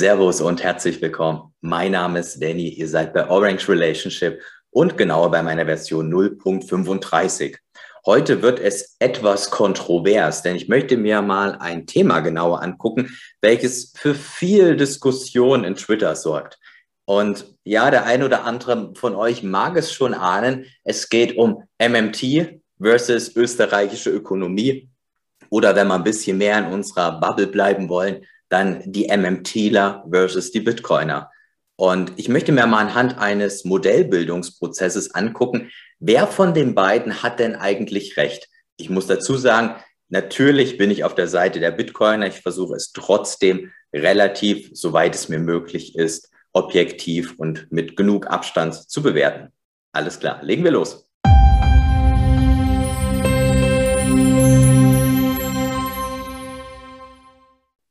Servus und herzlich willkommen. Mein Name ist Danny. Ihr seid bei Orange Relationship und genauer bei meiner Version 0.35. Heute wird es etwas kontrovers, denn ich möchte mir mal ein Thema genauer angucken, welches für viel Diskussion in Twitter sorgt. Und ja, der ein oder andere von euch mag es schon ahnen. Es geht um MMT versus österreichische Ökonomie. Oder wenn wir ein bisschen mehr in unserer Bubble bleiben wollen, dann die MMTler versus die Bitcoiner. Und ich möchte mir mal anhand eines Modellbildungsprozesses angucken, wer von den beiden hat denn eigentlich recht? Ich muss dazu sagen, natürlich bin ich auf der Seite der Bitcoiner. Ich versuche es trotzdem relativ, soweit es mir möglich ist, objektiv und mit genug Abstand zu bewerten. Alles klar, legen wir los.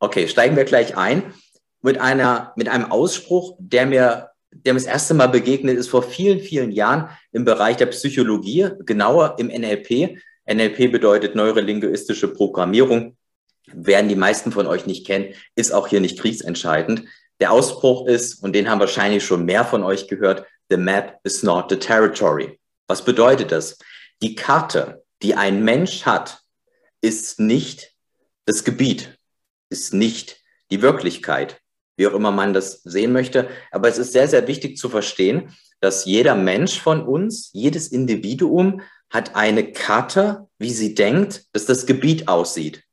Okay, steigen wir gleich ein mit einer, mit einem Ausspruch, der mir, der mir das erste Mal begegnet ist vor vielen, vielen Jahren im Bereich der Psychologie, genauer im NLP. NLP bedeutet neurolinguistische Programmierung. Werden die meisten von euch nicht kennen, ist auch hier nicht kriegsentscheidend. Der Ausspruch ist, und den haben wahrscheinlich schon mehr von euch gehört, the map is not the territory. Was bedeutet das? Die Karte, die ein Mensch hat, ist nicht das Gebiet ist nicht die Wirklichkeit, wie auch immer man das sehen möchte. Aber es ist sehr, sehr wichtig zu verstehen, dass jeder Mensch von uns, jedes Individuum hat eine Karte, wie sie denkt, dass das Gebiet aussieht.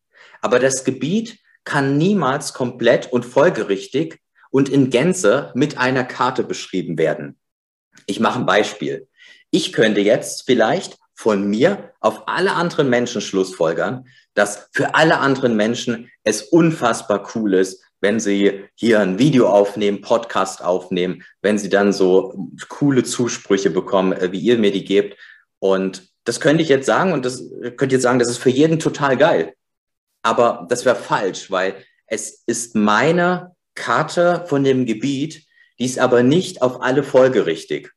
Aber das Gebiet kann niemals komplett und folgerichtig und in Gänze mit einer Karte beschrieben werden. Ich mache ein Beispiel. Ich könnte jetzt vielleicht von mir auf alle anderen Menschen schlussfolgern, dass für alle anderen Menschen es unfassbar cool ist, wenn sie hier ein Video aufnehmen, Podcast aufnehmen, wenn sie dann so coole Zusprüche bekommen, äh, wie ihr mir die gebt. Und das könnte ich jetzt sagen und das könnte jetzt sagen, das ist für jeden total geil. Aber das wäre falsch, weil es ist meine Karte von dem Gebiet, die ist aber nicht auf alle folgerichtig.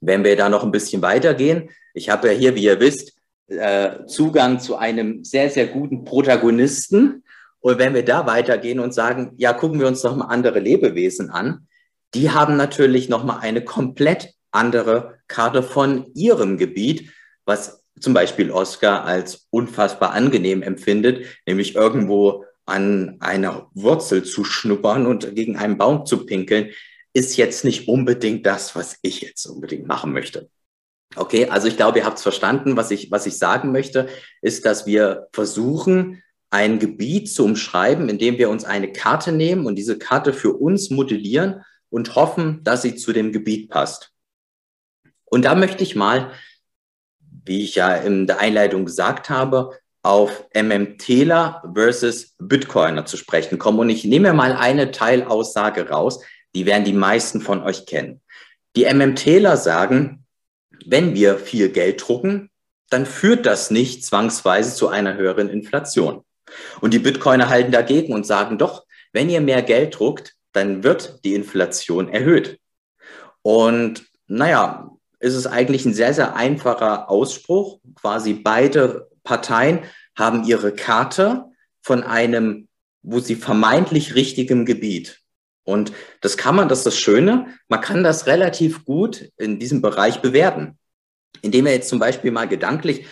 Wenn wir da noch ein bisschen weitergehen, ich habe ja hier, wie ihr wisst, äh, Zugang zu einem sehr, sehr guten Protagonisten. Und wenn wir da weitergehen und sagen, ja, gucken wir uns doch mal andere Lebewesen an, die haben natürlich noch mal eine komplett andere Karte von ihrem Gebiet, was zum Beispiel Oscar als unfassbar angenehm empfindet, nämlich irgendwo an einer Wurzel zu schnuppern und gegen einen Baum zu pinkeln, ist jetzt nicht unbedingt das, was ich jetzt unbedingt machen möchte. Okay, also ich glaube, ihr habt es verstanden. Was ich, was ich sagen möchte, ist, dass wir versuchen, ein Gebiet zu umschreiben, indem wir uns eine Karte nehmen und diese Karte für uns modellieren und hoffen, dass sie zu dem Gebiet passt. Und da möchte ich mal, wie ich ja in der Einleitung gesagt habe, auf MMTler versus Bitcoiner zu sprechen kommen. Und ich nehme mal eine Teilaussage raus, die werden die meisten von euch kennen. Die MMTler sagen, wenn wir viel Geld drucken, dann führt das nicht zwangsweise zu einer höheren Inflation. Und die Bitcoiner halten dagegen und sagen doch, wenn ihr mehr Geld druckt, dann wird die Inflation erhöht. Und naja, ist es eigentlich ein sehr, sehr einfacher Ausspruch. Quasi beide Parteien haben ihre Karte von einem, wo sie vermeintlich richtigem Gebiet. Und das kann man, das ist das Schöne, man kann das relativ gut in diesem Bereich bewerten, indem wir jetzt zum Beispiel mal gedanklich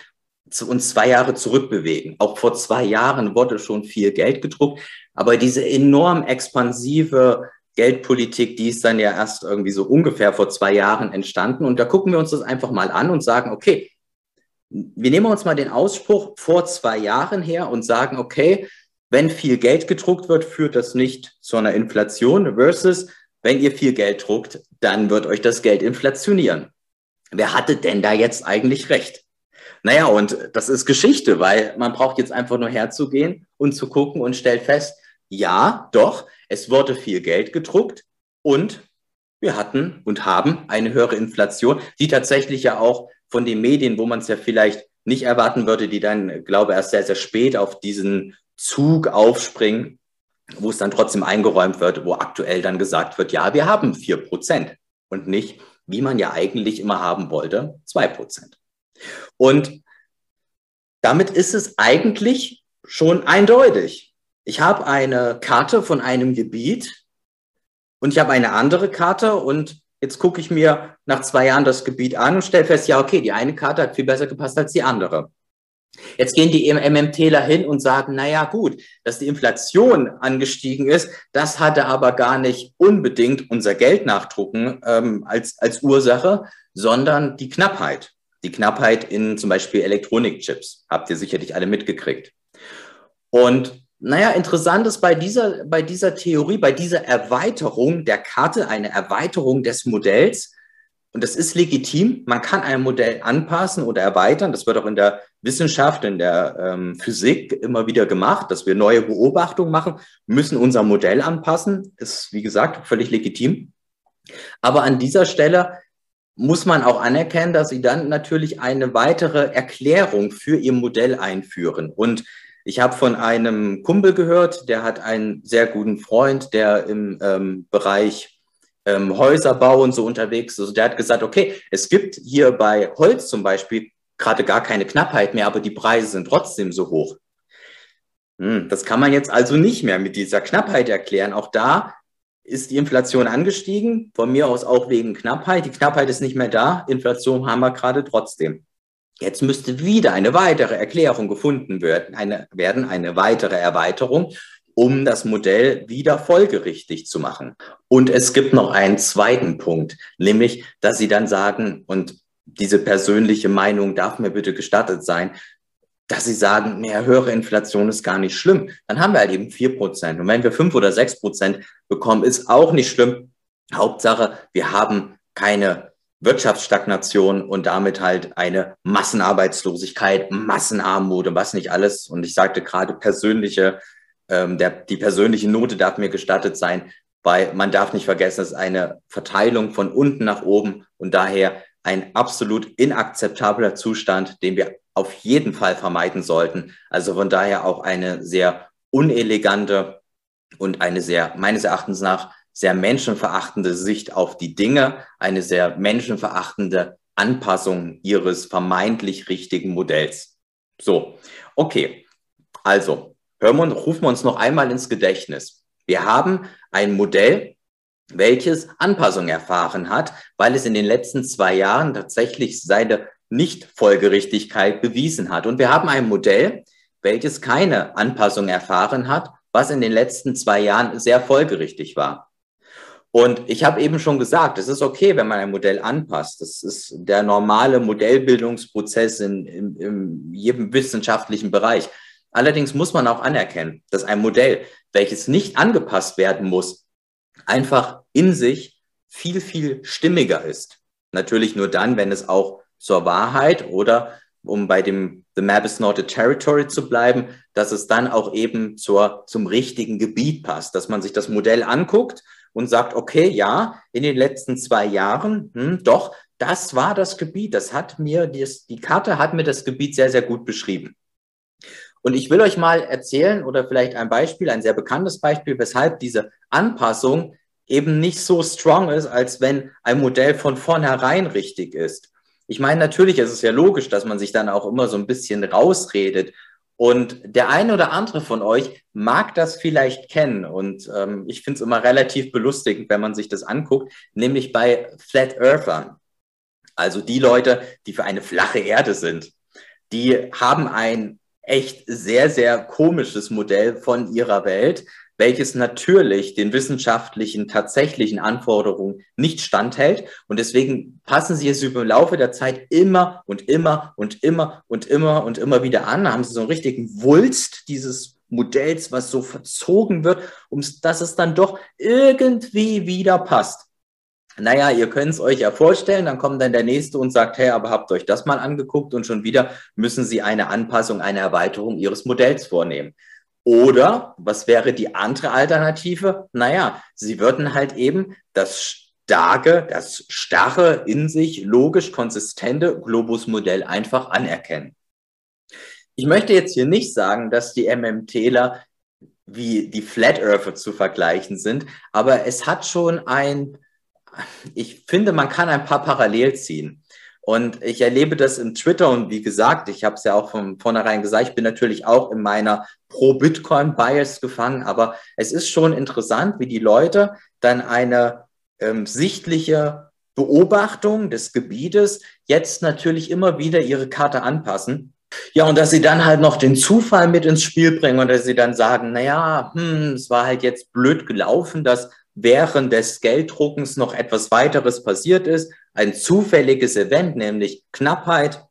zu uns zwei Jahre zurückbewegen. Auch vor zwei Jahren wurde schon viel Geld gedruckt, aber diese enorm expansive Geldpolitik, die ist dann ja erst irgendwie so ungefähr vor zwei Jahren entstanden. Und da gucken wir uns das einfach mal an und sagen, okay, wir nehmen uns mal den Ausspruch vor zwei Jahren her und sagen, okay, wenn viel Geld gedruckt wird, führt das nicht zu einer Inflation versus wenn ihr viel Geld druckt, dann wird euch das Geld inflationieren. Wer hatte denn da jetzt eigentlich recht? Naja, und das ist Geschichte, weil man braucht jetzt einfach nur herzugehen und zu gucken und stellt fest, ja, doch, es wurde viel Geld gedruckt und wir hatten und haben eine höhere Inflation, die tatsächlich ja auch von den Medien, wo man es ja vielleicht nicht erwarten würde, die dann, glaube ich, erst sehr, sehr spät auf diesen Zug aufspringen, wo es dann trotzdem eingeräumt wird, wo aktuell dann gesagt wird, ja, wir haben vier Prozent und nicht, wie man ja eigentlich immer haben wollte, zwei Prozent. Und damit ist es eigentlich schon eindeutig. Ich habe eine Karte von einem Gebiet, und ich habe eine andere Karte und jetzt gucke ich mir nach zwei Jahren das Gebiet an und stelle fest, ja, okay, die eine Karte hat viel besser gepasst als die andere. Jetzt gehen die MMTler hin und sagen, na ja, gut, dass die Inflation angestiegen ist, das hatte aber gar nicht unbedingt unser Geldnachdrucken ähm, als, als Ursache, sondern die Knappheit. Die Knappheit in zum Beispiel Elektronikchips. Habt ihr sicherlich alle mitgekriegt. Und naja, interessant ist bei dieser, bei dieser Theorie, bei dieser Erweiterung der Karte, eine Erweiterung des Modells, und das ist legitim, man kann ein Modell anpassen oder erweitern. Das wird auch in der Wissenschaft, in der ähm, Physik immer wieder gemacht, dass wir neue Beobachtungen machen, müssen unser Modell anpassen. Ist, wie gesagt, völlig legitim. Aber an dieser Stelle muss man auch anerkennen, dass sie dann natürlich eine weitere Erklärung für ihr Modell einführen. Und ich habe von einem Kumpel gehört, der hat einen sehr guten Freund, der im ähm, Bereich ähm, Häuserbau und so unterwegs ist. Also der hat gesagt, okay, es gibt hier bei Holz zum Beispiel gerade gar keine Knappheit mehr, aber die Preise sind trotzdem so hoch. Hm, das kann man jetzt also nicht mehr mit dieser Knappheit erklären. Auch da ist die Inflation angestiegen, von mir aus auch wegen Knappheit. Die Knappheit ist nicht mehr da, Inflation haben wir gerade trotzdem. Jetzt müsste wieder eine weitere Erklärung gefunden werden, eine, werden, eine weitere Erweiterung, um das Modell wieder folgerichtig zu machen. Und es gibt noch einen zweiten Punkt, nämlich, dass Sie dann sagen, und diese persönliche Meinung darf mir bitte gestattet sein, dass sie sagen, mehr höhere Inflation ist gar nicht schlimm. Dann haben wir halt eben vier Prozent. Und wenn wir fünf oder sechs Prozent bekommen, ist auch nicht schlimm. Hauptsache, wir haben keine Wirtschaftsstagnation und damit halt eine Massenarbeitslosigkeit, Massenarmut und was nicht alles. Und ich sagte gerade persönliche, ähm, der, die persönliche Note darf mir gestattet sein, weil man darf nicht vergessen, es ist eine Verteilung von unten nach oben und daher ein absolut inakzeptabler Zustand, den wir auf jeden Fall vermeiden sollten. Also von daher auch eine sehr unelegante und eine sehr, meines Erachtens nach, sehr menschenverachtende Sicht auf die Dinge, eine sehr menschenverachtende Anpassung ihres vermeintlich richtigen Modells. So, okay. Also, hören wir, rufen wir uns noch einmal ins Gedächtnis. Wir haben ein Modell, welches Anpassung erfahren hat, weil es in den letzten zwei Jahren tatsächlich seine Nicht-Folgerichtigkeit bewiesen hat. Und wir haben ein Modell, welches keine Anpassung erfahren hat, was in den letzten zwei Jahren sehr folgerichtig war. Und ich habe eben schon gesagt, es ist okay, wenn man ein Modell anpasst. Das ist der normale Modellbildungsprozess in, in, in jedem wissenschaftlichen Bereich. Allerdings muss man auch anerkennen, dass ein Modell, welches nicht angepasst werden muss, einfach in sich viel, viel stimmiger ist. Natürlich nur dann, wenn es auch zur Wahrheit oder um bei dem The Map is not a Territory zu bleiben, dass es dann auch eben zur, zum richtigen Gebiet passt, dass man sich das Modell anguckt und sagt, okay, ja, in den letzten zwei Jahren, hm, doch, das war das Gebiet. Das hat mir, die, die Karte hat mir das Gebiet sehr, sehr gut beschrieben. Und ich will euch mal erzählen oder vielleicht ein Beispiel, ein sehr bekanntes Beispiel, weshalb diese Anpassung eben nicht so strong ist, als wenn ein Modell von vornherein richtig ist. Ich meine, natürlich ist es ja logisch, dass man sich dann auch immer so ein bisschen rausredet und der eine oder andere von euch mag das vielleicht kennen. Und ähm, ich finde es immer relativ belustigend, wenn man sich das anguckt, nämlich bei Flat Earthern. Also die Leute, die für eine flache Erde sind, die haben ein echt sehr, sehr komisches Modell von ihrer Welt, welches natürlich den wissenschaftlichen, tatsächlichen Anforderungen nicht standhält. Und deswegen passen sie es über den Laufe der Zeit immer und immer und immer und immer und immer wieder an. Da haben sie so einen richtigen Wulst dieses Modells, was so verzogen wird, um dass es dann doch irgendwie wieder passt. Naja, ihr könnt es euch ja vorstellen, dann kommt dann der Nächste und sagt, hey, aber habt euch das mal angeguckt und schon wieder müssen Sie eine Anpassung, eine Erweiterung Ihres Modells vornehmen. Oder was wäre die andere Alternative? Naja, sie würden halt eben das starke, das starre, in sich logisch konsistente Globus-Modell einfach anerkennen. Ich möchte jetzt hier nicht sagen, dass die MMTler wie die Flat Earther zu vergleichen sind, aber es hat schon ein, ich finde, man kann ein paar Parallel ziehen. Und ich erlebe das im Twitter und wie gesagt, ich habe es ja auch von vornherein gesagt, ich bin natürlich auch in meiner Pro-Bitcoin-Bias gefangen, aber es ist schon interessant, wie die Leute dann eine ähm, sichtliche Beobachtung des Gebietes jetzt natürlich immer wieder ihre Karte anpassen. Ja, und dass sie dann halt noch den Zufall mit ins Spiel bringen und dass sie dann sagen, naja, hm, es war halt jetzt blöd gelaufen, dass während des Gelddruckens noch etwas weiteres passiert ist. Ein zufälliges Event, nämlich Knappheit,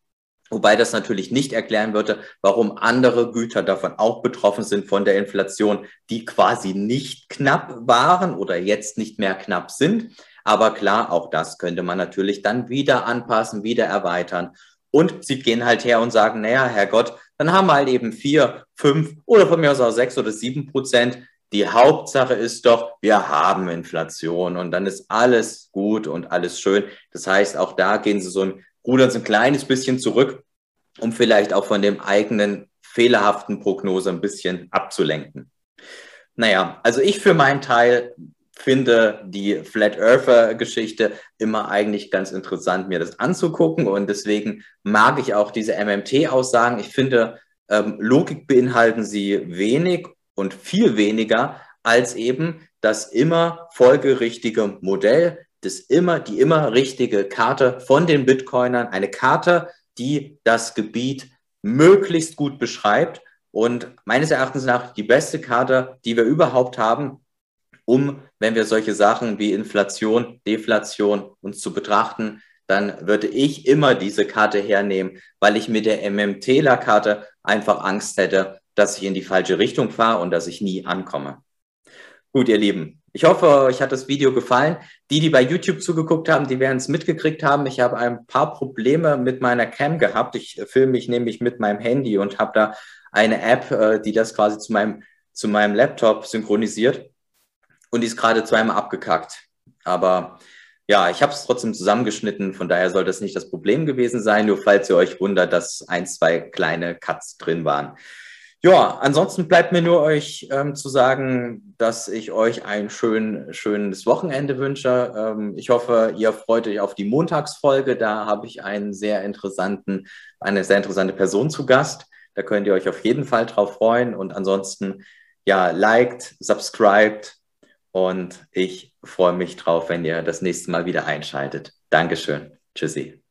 wobei das natürlich nicht erklären würde, warum andere Güter davon auch betroffen sind von der Inflation, die quasi nicht knapp waren oder jetzt nicht mehr knapp sind. Aber klar, auch das könnte man natürlich dann wieder anpassen, wieder erweitern. Und sie gehen halt her und sagen, naja, Herrgott, dann haben wir halt eben vier, fünf oder von mir aus auch sechs oder sieben Prozent die Hauptsache ist doch, wir haben Inflation und dann ist alles gut und alles schön. Das heißt, auch da gehen sie so ein, rudern so ein kleines bisschen zurück, um vielleicht auch von dem eigenen fehlerhaften Prognose ein bisschen abzulenken. Naja, also ich für meinen Teil finde die Flat Earther Geschichte immer eigentlich ganz interessant, mir das anzugucken. Und deswegen mag ich auch diese MMT-Aussagen. Ich finde, ähm, Logik beinhalten sie wenig und viel weniger als eben das immer folgerichtige Modell, das immer, die immer richtige Karte von den Bitcoinern, eine Karte, die das Gebiet möglichst gut beschreibt und meines Erachtens nach die beste Karte, die wir überhaupt haben, um, wenn wir solche Sachen wie Inflation, Deflation uns zu betrachten, dann würde ich immer diese Karte hernehmen, weil ich mit der MMTler-Karte einfach Angst hätte, dass ich in die falsche Richtung fahre und dass ich nie ankomme. Gut, ihr Lieben, ich hoffe, euch hat das Video gefallen. Die, die bei YouTube zugeguckt haben, die werden es mitgekriegt haben. Ich habe ein paar Probleme mit meiner Cam gehabt. Ich filme mich nämlich mit meinem Handy und habe da eine App, äh, die das quasi zu meinem, zu meinem Laptop synchronisiert. Und die ist gerade zweimal abgekackt. Aber ja, ich habe es trotzdem zusammengeschnitten, von daher soll das nicht das Problem gewesen sein, nur falls ihr euch wundert, dass ein, zwei kleine Cuts drin waren. Ja, ansonsten bleibt mir nur euch ähm, zu sagen, dass ich euch ein schön, schönes Wochenende wünsche. Ähm, ich hoffe, ihr freut euch auf die Montagsfolge. Da habe ich einen sehr interessanten, eine sehr interessante Person zu Gast. Da könnt ihr euch auf jeden Fall drauf freuen. Und ansonsten, ja, liked, subscribed und ich freue mich drauf, wenn ihr das nächste Mal wieder einschaltet. Dankeschön. Tschüssi.